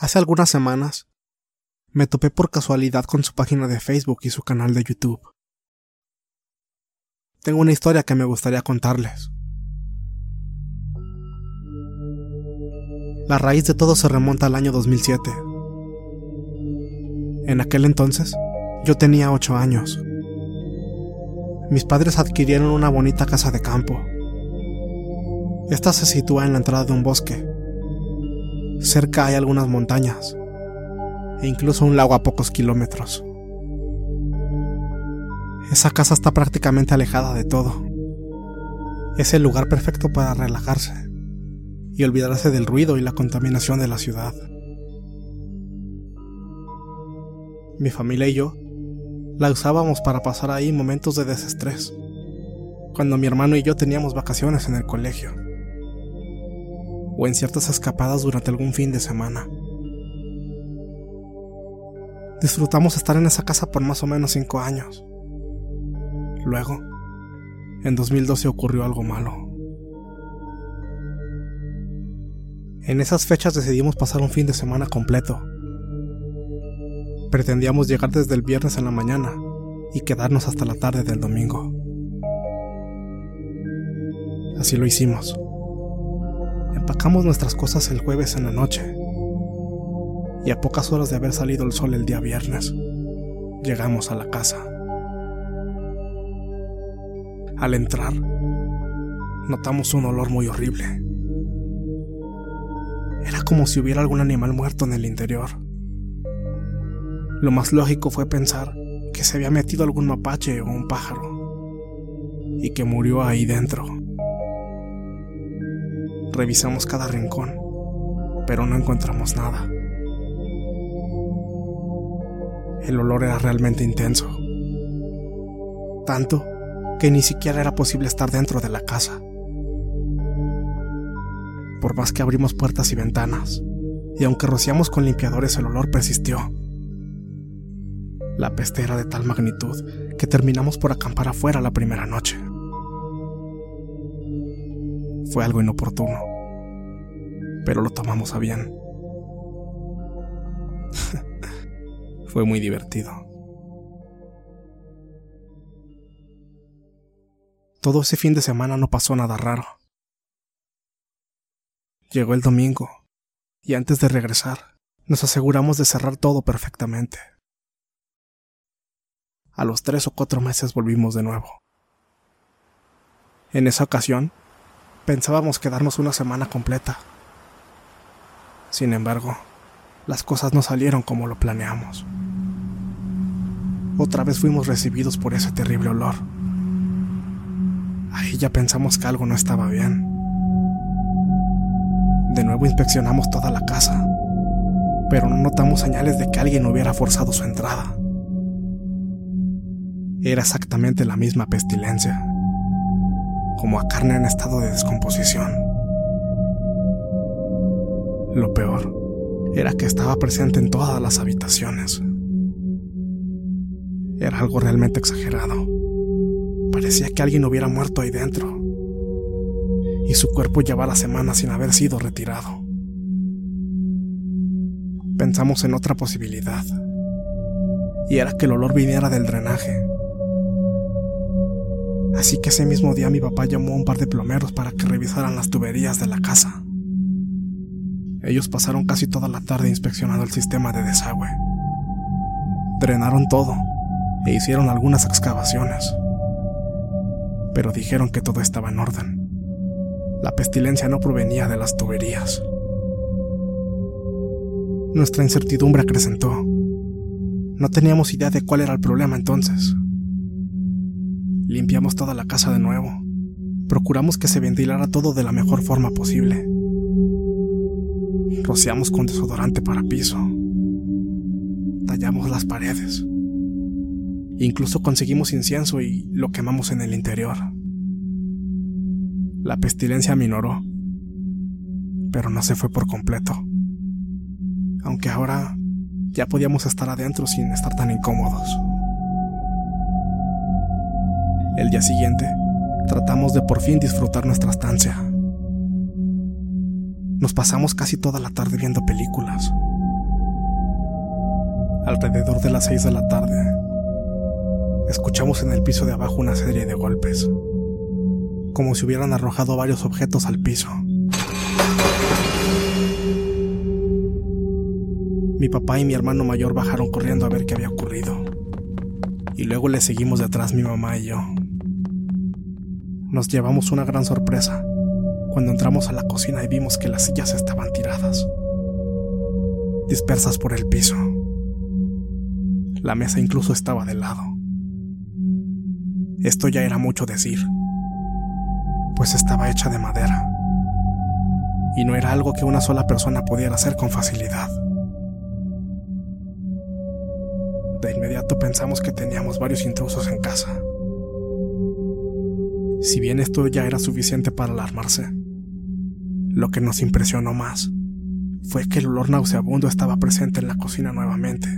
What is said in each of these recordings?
Hace algunas semanas me topé por casualidad con su página de Facebook y su canal de YouTube. Tengo una historia que me gustaría contarles. La raíz de todo se remonta al año 2007. En aquel entonces, yo tenía 8 años. Mis padres adquirieron una bonita casa de campo. Esta se sitúa en la entrada de un bosque. Cerca hay algunas montañas e incluso un lago a pocos kilómetros. Esa casa está prácticamente alejada de todo. Es el lugar perfecto para relajarse y olvidarse del ruido y la contaminación de la ciudad. Mi familia y yo la usábamos para pasar ahí momentos de desestrés, cuando mi hermano y yo teníamos vacaciones en el colegio, o en ciertas escapadas durante algún fin de semana. Disfrutamos estar en esa casa por más o menos cinco años. Luego, en 2012 ocurrió algo malo. En esas fechas decidimos pasar un fin de semana completo. Pretendíamos llegar desde el viernes en la mañana y quedarnos hasta la tarde del domingo. Así lo hicimos. Empacamos nuestras cosas el jueves en la noche y a pocas horas de haber salido el sol el día viernes, llegamos a la casa. Al entrar, notamos un olor muy horrible. Era como si hubiera algún animal muerto en el interior. Lo más lógico fue pensar que se había metido algún mapache o un pájaro y que murió ahí dentro. Revisamos cada rincón, pero no encontramos nada. El olor era realmente intenso. Tanto que ni siquiera era posible estar dentro de la casa. Por más que abrimos puertas y ventanas, y aunque rociamos con limpiadores el olor persistió. La peste era de tal magnitud que terminamos por acampar afuera la primera noche. Fue algo inoportuno, pero lo tomamos a bien. Fue muy divertido. Todo ese fin de semana no pasó nada raro. Llegó el domingo, y antes de regresar, Nos aseguramos de cerrar todo perfectamente. A los tres o cuatro meses volvimos de nuevo. En esa ocasión, pensábamos quedarnos una semana completa. Sin embargo, las cosas no salieron como lo planeamos. Otra vez fuimos recibidos por ese terrible olor. Ahí ya pensamos que algo no estaba bien. De nuevo inspeccionamos toda la casa, pero no notamos señales de que alguien hubiera forzado su entrada. Era exactamente la misma pestilencia como a carne en estado de descomposición. Lo peor era que estaba presente en todas las habitaciones. Era algo realmente exagerado. Parecía que alguien hubiera muerto ahí dentro. Y su cuerpo llevaba semanas sin haber sido retirado. Pensamos en otra posibilidad. Y era que el olor viniera del drenaje Así que ese mismo día mi papá llamó a un par de plomeros para que revisaran las tuberías de la casa. Ellos pasaron casi toda la tarde inspeccionando el sistema de desagüe. Drenaron todo e hicieron algunas excavaciones. Pero dijeron que todo estaba en orden. La pestilencia no provenía de las tuberías. Nuestra incertidumbre acrecentó. No teníamos idea de cuál era el problema entonces. Limpiamos toda la casa de nuevo. Procuramos que se ventilara todo de la mejor forma posible. Rociamos con desodorante para piso. Tallamos las paredes. Incluso conseguimos incienso y lo quemamos en el interior. La pestilencia minoró, pero no se fue por completo. Aunque ahora ya podíamos estar adentro sin estar tan incómodos. El día siguiente, tratamos de por fin disfrutar nuestra estancia. Nos pasamos casi toda la tarde viendo películas. Alrededor de las seis de la tarde, escuchamos en el piso de abajo una serie de golpes, como si hubieran arrojado varios objetos al piso. Mi papá y mi hermano mayor bajaron corriendo a ver qué había ocurrido, y luego le seguimos detrás mi mamá y yo nos llevamos una gran sorpresa cuando entramos a la cocina y vimos que las sillas estaban tiradas, dispersas por el piso. La mesa incluso estaba de lado. Esto ya era mucho decir, pues estaba hecha de madera, y no era algo que una sola persona pudiera hacer con facilidad. De inmediato pensamos que teníamos varios intrusos en casa. Si bien esto ya era suficiente para alarmarse, lo que nos impresionó más fue que el olor nauseabundo estaba presente en la cocina nuevamente,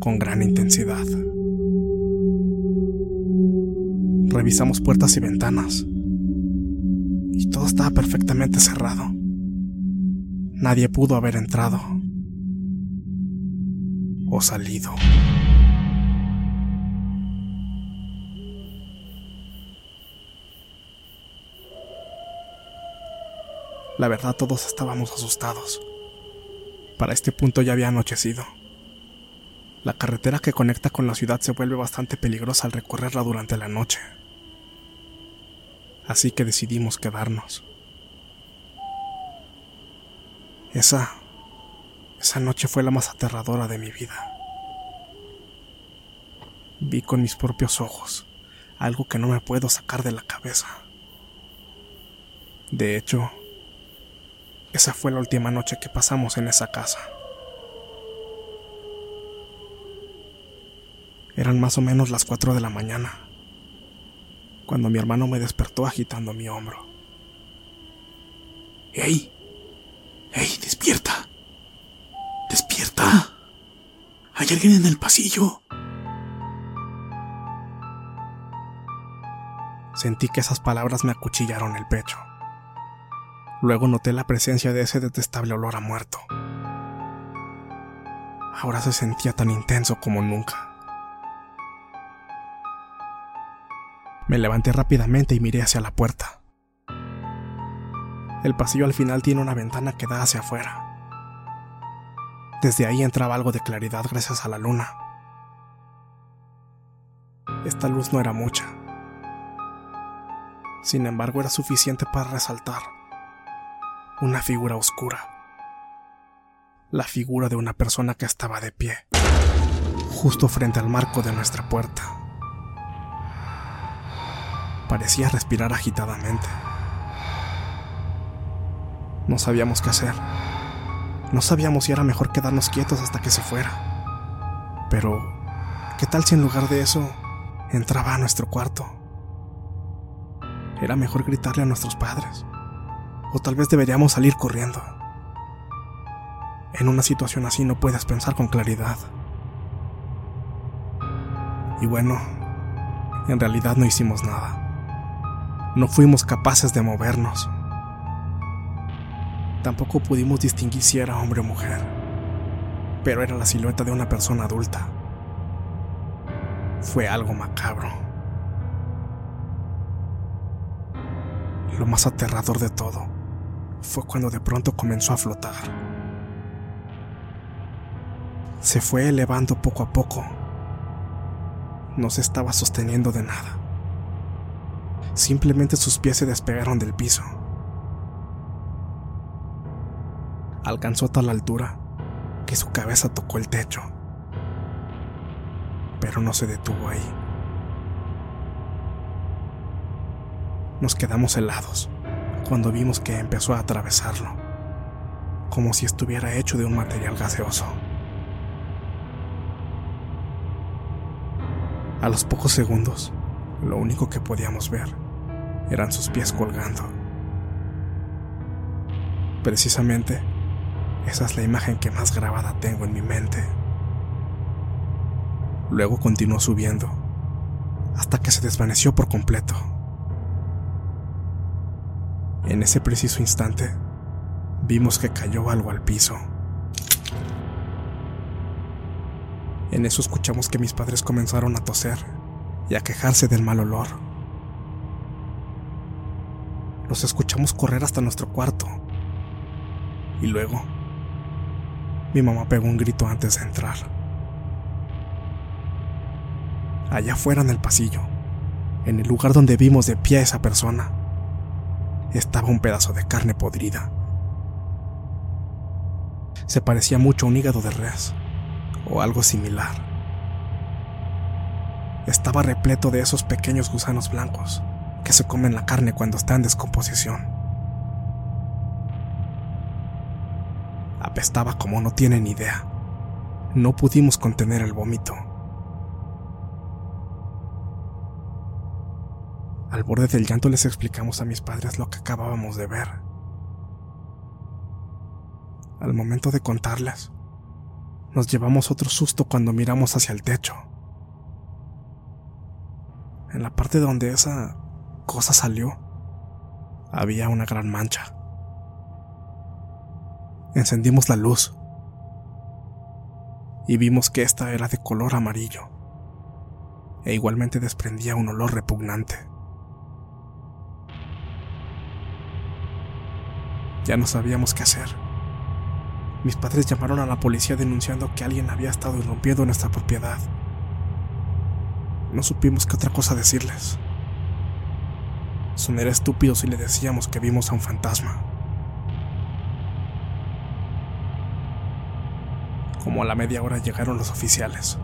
con gran intensidad. Revisamos puertas y ventanas, y todo estaba perfectamente cerrado. Nadie pudo haber entrado o salido. La verdad todos estábamos asustados. Para este punto ya había anochecido. La carretera que conecta con la ciudad se vuelve bastante peligrosa al recorrerla durante la noche. Así que decidimos quedarnos. Esa... Esa noche fue la más aterradora de mi vida. Vi con mis propios ojos algo que no me puedo sacar de la cabeza. De hecho, esa fue la última noche que pasamos en esa casa. Eran más o menos las 4 de la mañana, cuando mi hermano me despertó agitando mi hombro. ¡Ey! ¡Ey, despierta! ¡Despierta! Hay alguien en el pasillo. Sentí que esas palabras me acuchillaron el pecho. Luego noté la presencia de ese detestable olor a muerto. Ahora se sentía tan intenso como nunca. Me levanté rápidamente y miré hacia la puerta. El pasillo al final tiene una ventana que da hacia afuera. Desde ahí entraba algo de claridad gracias a la luna. Esta luz no era mucha. Sin embargo, era suficiente para resaltar una figura oscura. La figura de una persona que estaba de pie, justo frente al marco de nuestra puerta. Parecía respirar agitadamente. No sabíamos qué hacer. No sabíamos si era mejor quedarnos quietos hasta que se fuera. Pero, ¿qué tal si en lugar de eso entraba a nuestro cuarto? Era mejor gritarle a nuestros padres. O tal vez deberíamos salir corriendo. En una situación así no puedes pensar con claridad. Y bueno, en realidad no hicimos nada. No fuimos capaces de movernos. Tampoco pudimos distinguir si era hombre o mujer, pero era la silueta de una persona adulta. Fue algo macabro. Lo más aterrador de todo fue cuando de pronto comenzó a flotar. Se fue elevando poco a poco. No se estaba sosteniendo de nada. Simplemente sus pies se despegaron del piso. alcanzó tal altura que su cabeza tocó el techo, pero no se detuvo ahí. Nos quedamos helados cuando vimos que empezó a atravesarlo, como si estuviera hecho de un material gaseoso. A los pocos segundos, lo único que podíamos ver eran sus pies colgando. Precisamente esa es la imagen que más grabada tengo en mi mente. Luego continuó subiendo, hasta que se desvaneció por completo. En ese preciso instante, vimos que cayó algo al piso. En eso escuchamos que mis padres comenzaron a toser y a quejarse del mal olor. Los escuchamos correr hasta nuestro cuarto. Y luego mi mamá pegó un grito antes de entrar. Allá afuera en el pasillo, en el lugar donde vimos de pie a esa persona, estaba un pedazo de carne podrida. Se parecía mucho a un hígado de res, o algo similar. Estaba repleto de esos pequeños gusanos blancos que se comen la carne cuando está en descomposición. apestaba como no tienen idea. No pudimos contener el vómito. Al borde del llanto les explicamos a mis padres lo que acabábamos de ver. Al momento de contarles, nos llevamos otro susto cuando miramos hacia el techo. En la parte donde esa cosa salió, había una gran mancha. Encendimos la luz y vimos que esta era de color amarillo e igualmente desprendía un olor repugnante. Ya no sabíamos qué hacer. Mis padres llamaron a la policía denunciando que alguien había estado irrumpiendo nuestra propiedad. No supimos qué otra cosa decirles. Sonaría estúpido si le decíamos que vimos a un fantasma. Como a la media hora llegaron los oficiales.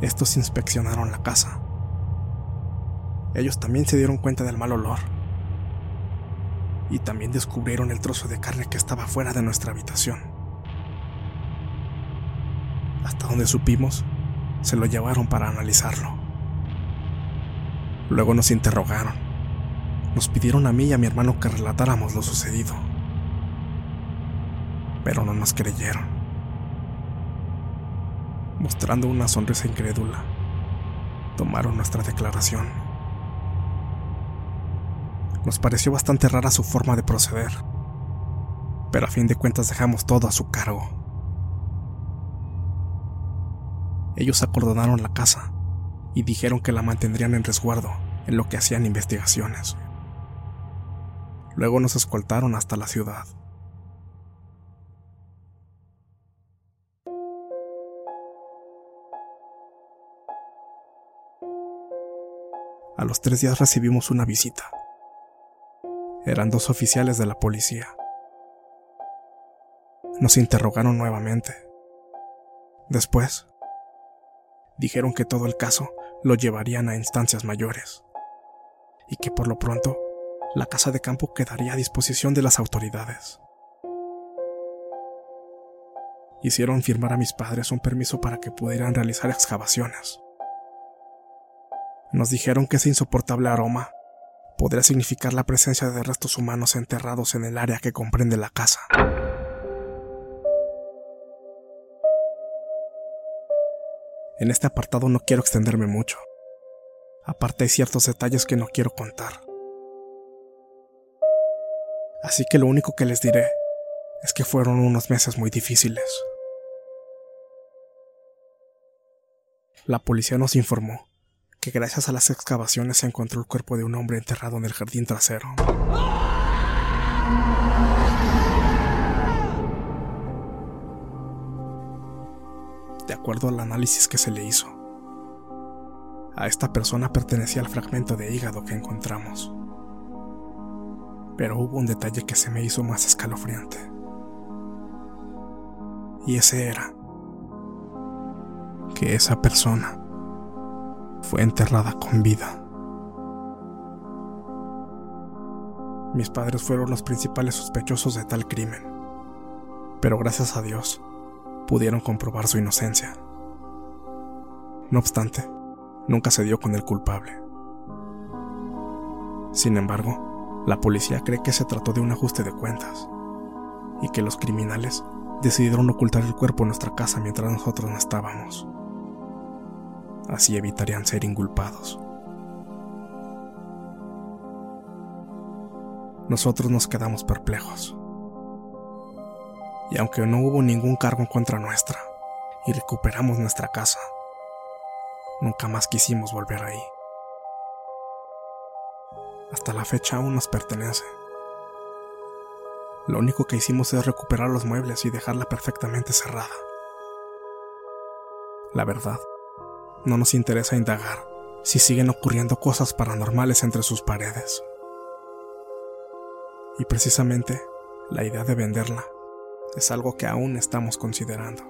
Estos inspeccionaron la casa. Ellos también se dieron cuenta del mal olor. Y también descubrieron el trozo de carne que estaba fuera de nuestra habitación. Hasta donde supimos, se lo llevaron para analizarlo. Luego nos interrogaron. Nos pidieron a mí y a mi hermano que relatáramos lo sucedido. Pero no nos creyeron mostrando una sonrisa incrédula. Tomaron nuestra declaración nos pareció bastante rara su forma de proceder, pero a fin de cuentas dejamos todo a su cargo. Ellos acordonaron la casa y dijeron que la mantendrían en resguardo en lo que hacían investigaciones. Luego nos escoltaron hasta la ciudad. A los tres días recibimos una visita eran dos oficiales de la policía. Nos interrogaron nuevamente. Después, dijeron que todo el caso lo llevarían a instancias mayores y que por lo pronto la casa de campo quedaría a disposición de las autoridades. Hicieron firmar a mis padres un permiso para que pudieran realizar excavaciones. Nos dijeron que ese insoportable aroma podría significar la presencia de restos humanos enterrados en el área que comprende la casa. En este apartado no quiero extenderme mucho. Aparte hay ciertos detalles que no quiero contar. Así que lo único que les diré es que fueron unos meses muy difíciles. La policía nos informó gracias a las excavaciones se encontró el cuerpo de un hombre enterrado en el jardín trasero. De acuerdo al análisis que se le hizo, a esta persona pertenecía al fragmento de hígado que encontramos. Pero hubo un detalle que se me hizo más escalofriante. Y ese era que esa persona fue enterrada con vida. Mis padres fueron los principales sospechosos de tal crimen, pero gracias a Dios pudieron comprobar su inocencia. No obstante, nunca se dio con el culpable. Sin embargo, la policía cree que se trató de un ajuste de cuentas y que los criminales decidieron ocultar el cuerpo en nuestra casa mientras nosotros no estábamos. Así evitarían ser inculpados. Nosotros nos quedamos perplejos. Y aunque no hubo ningún cargo en contra nuestra y recuperamos nuestra casa, Nunca más quisimos volver ahí. Hasta la fecha aún nos pertenece. Lo único que hicimos es recuperar los muebles y dejarla perfectamente cerrada. La verdad, no nos interesa indagar si siguen ocurriendo cosas paranormales entre sus paredes. Y precisamente, la idea de venderla es algo que aún estamos considerando.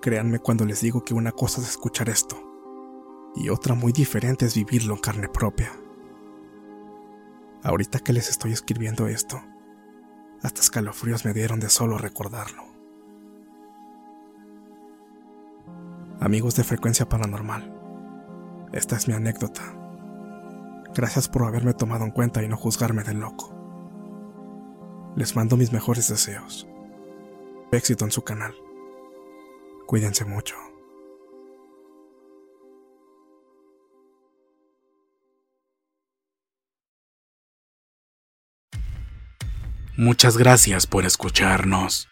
Créanme cuando les digo que una cosa es escuchar esto y otra muy diferente es vivirlo en carne propia. Ahorita que les estoy escribiendo esto, hasta escalofríos me dieron de solo recordarlo. Amigos de frecuencia paranormal, esta es mi anécdota. Gracias por haberme tomado en cuenta y no juzgarme de loco. Les mando mis mejores deseos. Éxito en su canal. Cuídense mucho. Muchas gracias por escucharnos.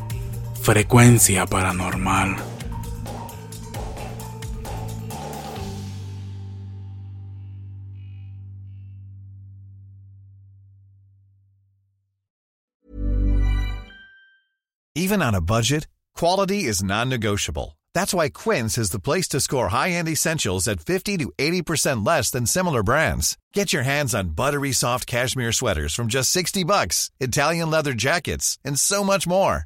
frecuencia paranormal. Even on a budget, Quality is non-negotiable. That's why Quince is the place to score high-end essentials at 50 to 80% less than similar brands. Get your hands on buttery soft cashmere sweaters from just 60 bucks, Italian leather jackets, and so much more.